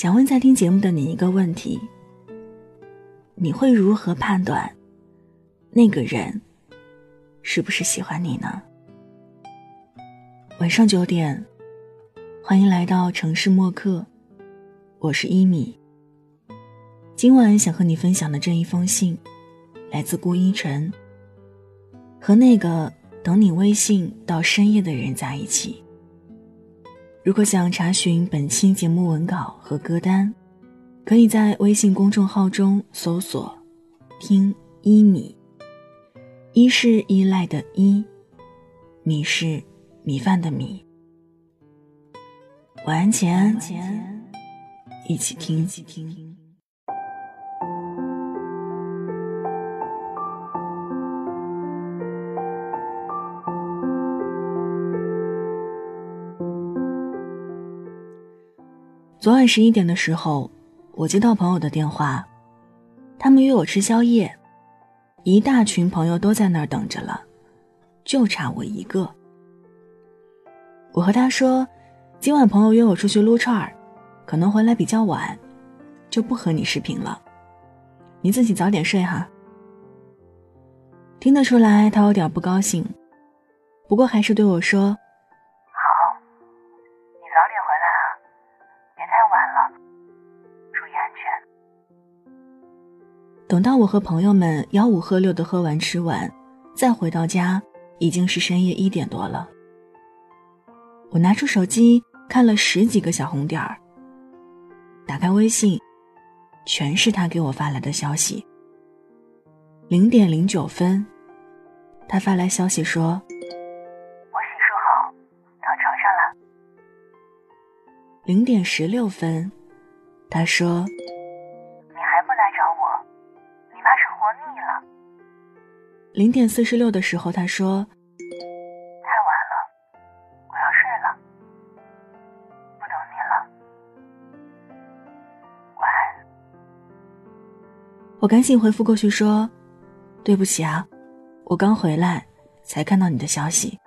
想问在听节目的你一个问题：你会如何判断那个人是不是喜欢你呢？晚上九点，欢迎来到城市默客，我是一米。今晚想和你分享的这一封信，来自顾一晨。和那个等你微信到深夜的人在一起。如果想查询本期节目文稿和歌单，可以在微信公众号中搜索“听一米”。一是依赖的依，米是米饭的米。晚安前，一起听。昨晚十一点的时候，我接到朋友的电话，他们约我吃宵夜，一大群朋友都在那儿等着了，就差我一个。我和他说，今晚朋友约我出去撸串儿，可能回来比较晚，就不和你视频了，你自己早点睡哈。听得出来他有点不高兴，不过还是对我说。等到我和朋友们吆五喝六的喝完吃完，再回到家，已经是深夜一点多了。我拿出手机看了十几个小红点儿，打开微信，全是他给我发来的消息。零点零九分，他发来消息说：“我洗漱好，到床上了。”零点十六分，他说。零点四十六的时候，他说：“太晚了，我要睡了，不等你了，晚安。”我赶紧回复过去说：“对不起啊，我刚回来才看到你的消息。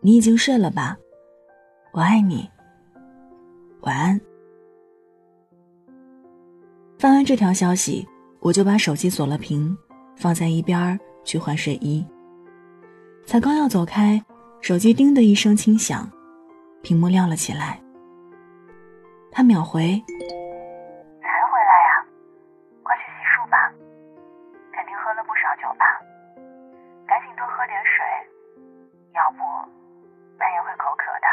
你已经睡了吧？我爱你，晚安。”发完这条消息，我就把手机锁了屏，放在一边儿。去换睡衣，才刚要走开，手机叮的一声轻响，屏幕亮了起来。他秒回：“才回来呀，快去洗漱吧，肯定喝了不少酒吧，赶紧多喝点水，要不半夜会口渴的。”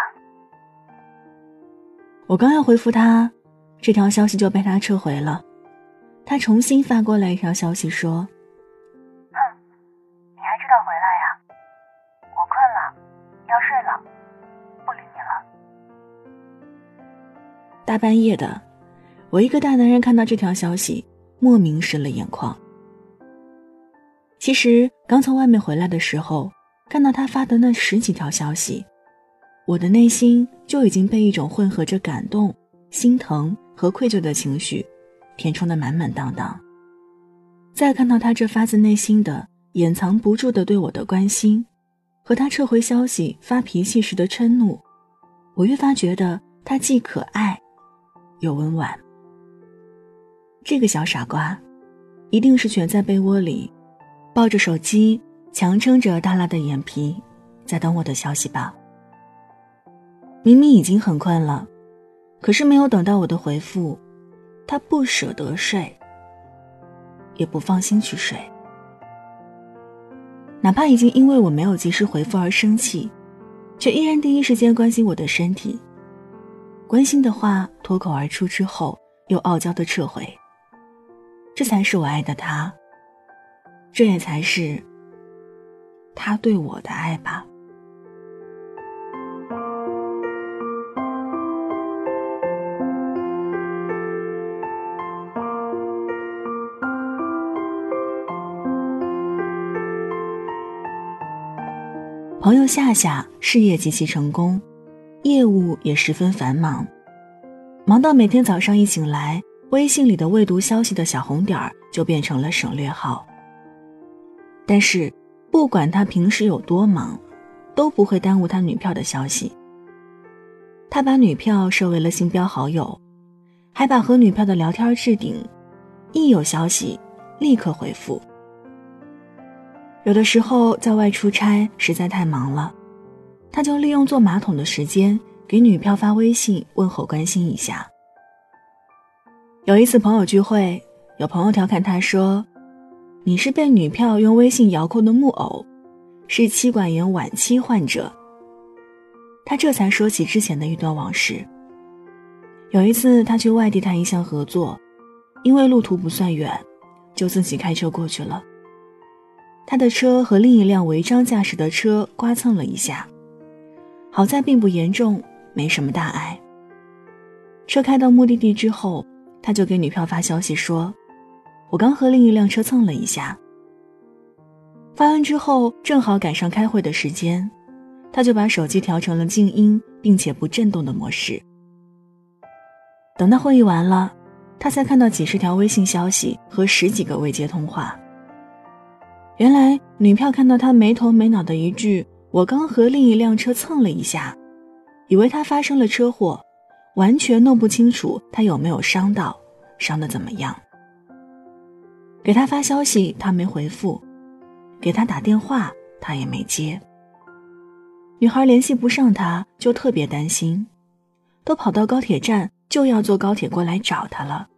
我刚要回复他，这条消息就被他撤回了。他重新发过来一条消息说。大半夜的，我一个大男人看到这条消息，莫名湿了眼眶。其实刚从外面回来的时候，看到他发的那十几条消息，我的内心就已经被一种混合着感动、心疼和愧疚的情绪填充的满满当当。再看到他这发自内心的、掩藏不住的对我的关心，和他撤回消息、发脾气时的嗔怒，我越发觉得他既可爱。又温婉。这个小傻瓜，一定是蜷在被窝里，抱着手机，强撑着耷拉的眼皮，在等我的消息吧。明明已经很困了，可是没有等到我的回复，他不舍得睡，也不放心去睡。哪怕已经因为我没有及时回复而生气，却依然第一时间关心我的身体。关心的话脱口而出之后，又傲娇的撤回。这才是我爱的他，这也才是他对我的爱吧。朋友夏夏事业极其成功。业务也十分繁忙，忙到每天早上一醒来，微信里的未读消息的小红点儿就变成了省略号。但是，不管他平时有多忙，都不会耽误他女票的消息。他把女票设为了星标好友，还把和女票的聊天置顶，一有消息立刻回复。有的时候在外出差实在太忙了，他就利用坐马桶的时间给女票发微信问候关心一下。有一次朋友聚会，有朋友调侃他说：“你是被女票用微信遥控的木偶，是妻管严晚期患者。”他这才说起之前的一段往事。有一次，他去外地谈一项合作，因为路途不算远，就自己开车过去了。他的车和另一辆违章驾驶的车刮蹭了一下，好在并不严重，没什么大碍。车开到目的地之后，他就给女票发消息说：“我刚和另一辆车蹭了一下。”发完之后，正好赶上开会的时间，他就把手机调成了静音并且不震动的模式。等到会议完了，他才看到几十条微信消息和十几个未接通话。原来女票看到他没头没脑的一句“我刚和另一辆车蹭了一下”，以为他发生了车祸，完全弄不清楚他有没有伤到，伤的怎么样。给他发消息他没回复，给他打电话他也没接。女孩联系不上他，就特别担心，都跑到高铁站。就要坐高铁过来找他了。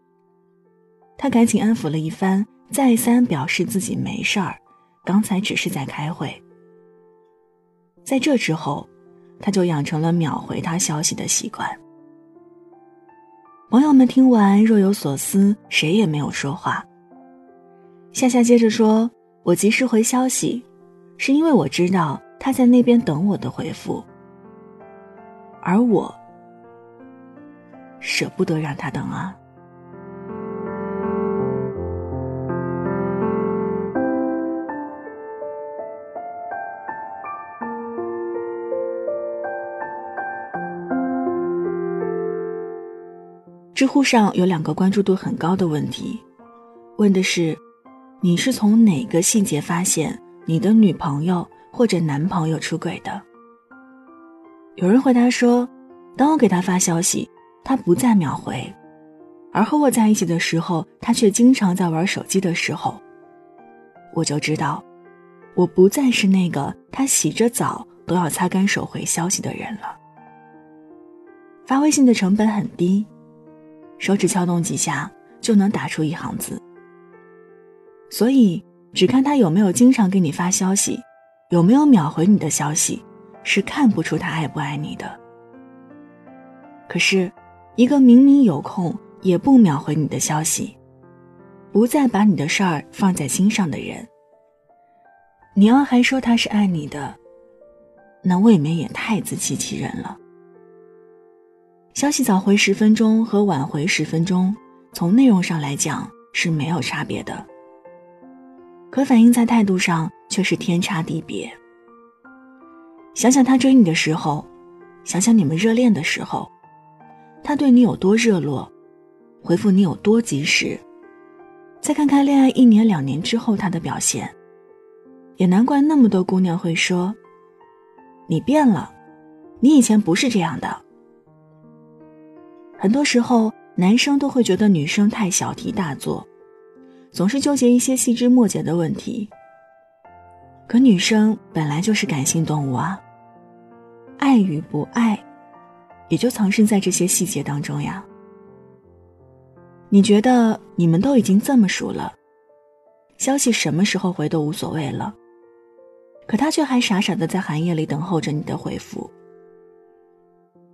他赶紧安抚了一番，再三表示自己没事儿，刚才只是在开会。在这之后，他就养成了秒回他消息的习惯。朋友们听完若有所思，谁也没有说话。夏夏接着说：“我及时回消息，是因为我知道他在那边等我的回复，而我。”舍不得让他等啊！知乎上有两个关注度很高的问题，问的是：你是从哪个细节发现你的女朋友或者男朋友出轨的？有人回答说：当我给他发消息。他不再秒回，而和我在一起的时候，他却经常在玩手机的时候，我就知道，我不再是那个他洗着澡都要擦干手回消息的人了。发微信的成本很低，手指敲动几下就能打出一行字，所以只看他有没有经常给你发消息，有没有秒回你的消息，是看不出他爱不爱你的。可是。一个明明有空也不秒回你的消息，不再把你的事儿放在心上的人，你要还说他是爱你的，那未免也太自欺欺人了。消息早回十分钟和晚回十分钟，从内容上来讲是没有差别的，可反映在态度上却是天差地别。想想他追你的时候，想想你们热恋的时候。他对你有多热络，回复你有多及时，再看看恋爱一年两年之后他的表现，也难怪那么多姑娘会说：“你变了，你以前不是这样的。”很多时候，男生都会觉得女生太小题大做，总是纠结一些细枝末节的问题。可女生本来就是感性动物啊，爱与不爱。也就藏身在这些细节当中呀。你觉得你们都已经这么熟了，消息什么时候回都无所谓了，可他却还傻傻的在寒夜里等候着你的回复。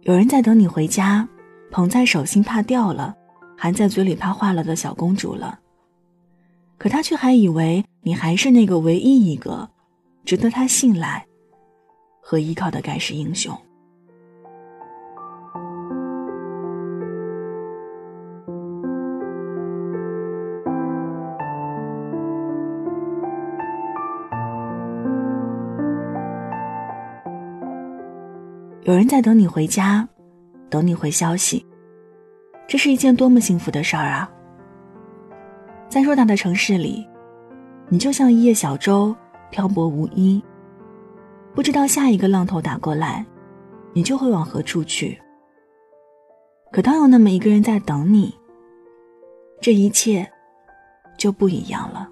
有人在等你回家，捧在手心怕掉了，含在嘴里怕化了的小公主了，可他却还以为你还是那个唯一一个值得他信赖和依靠的盖世英雄。有人在等你回家，等你回消息，这是一件多么幸福的事儿啊！在偌大的城市里，你就像一叶小舟，漂泊无依，不知道下一个浪头打过来，你就会往何处去。可当有那么一个人在等你，这一切就不一样了。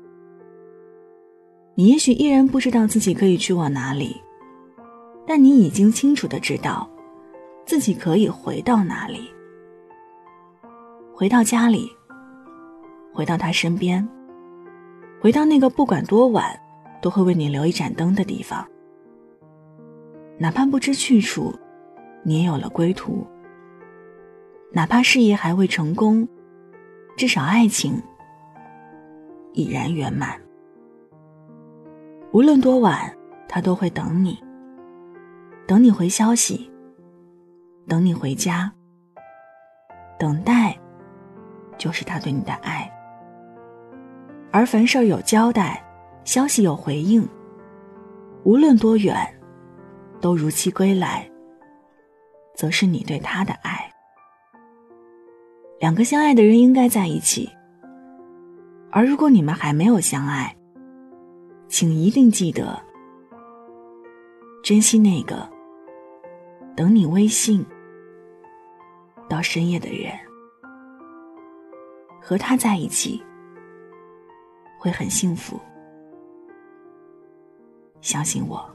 你也许依然不知道自己可以去往哪里，但你已经清楚的知道，自己可以回到哪里。回到家里，回到他身边，回到那个不管多晚都会为你留一盏灯的地方。哪怕不知去处，你也有了归途。哪怕事业还未成功，至少爱情已然圆满。无论多晚，他都会等你，等你回消息，等你回家。等待，就是他对你的爱。而凡事有交代，消息有回应，无论多远，都如期归来，则是你对他的爱。两个相爱的人应该在一起，而如果你们还没有相爱，请一定记得珍惜那个等你微信到深夜的人，和他在一起会很幸福，相信我。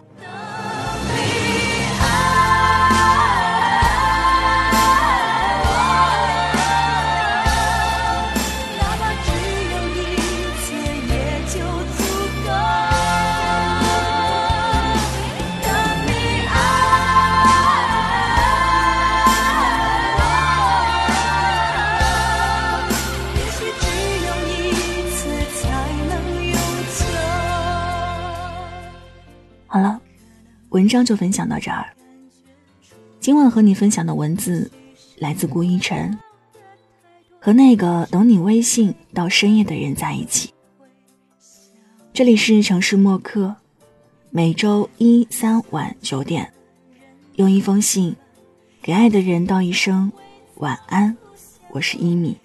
文章就分享到这儿。今晚和你分享的文字来自顾一晨。和那个等你微信到深夜的人在一起。这里是城市默客，每周一、三晚九点，用一封信给爱的人道一声晚安。我是一米。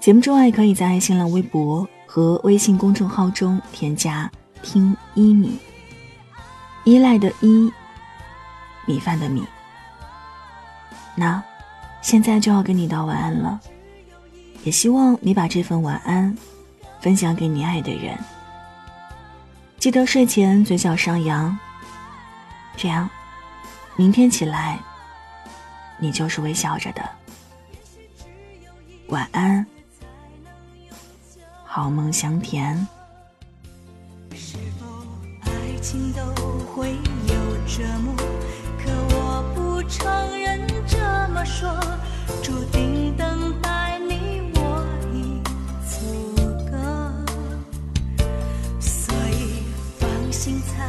节目之外，可以在新浪微博和微信公众号中添加“听一米”。依赖的依，米饭的米。那，现在就要跟你道晚安了，也希望你把这份晚安分享给你爱的人。记得睡前嘴角上扬，这样，明天起来，你就是微笑着的。晚安，好梦香甜。情都折磨，可我不承认这么说，注定等待你我已足够，所以放心猜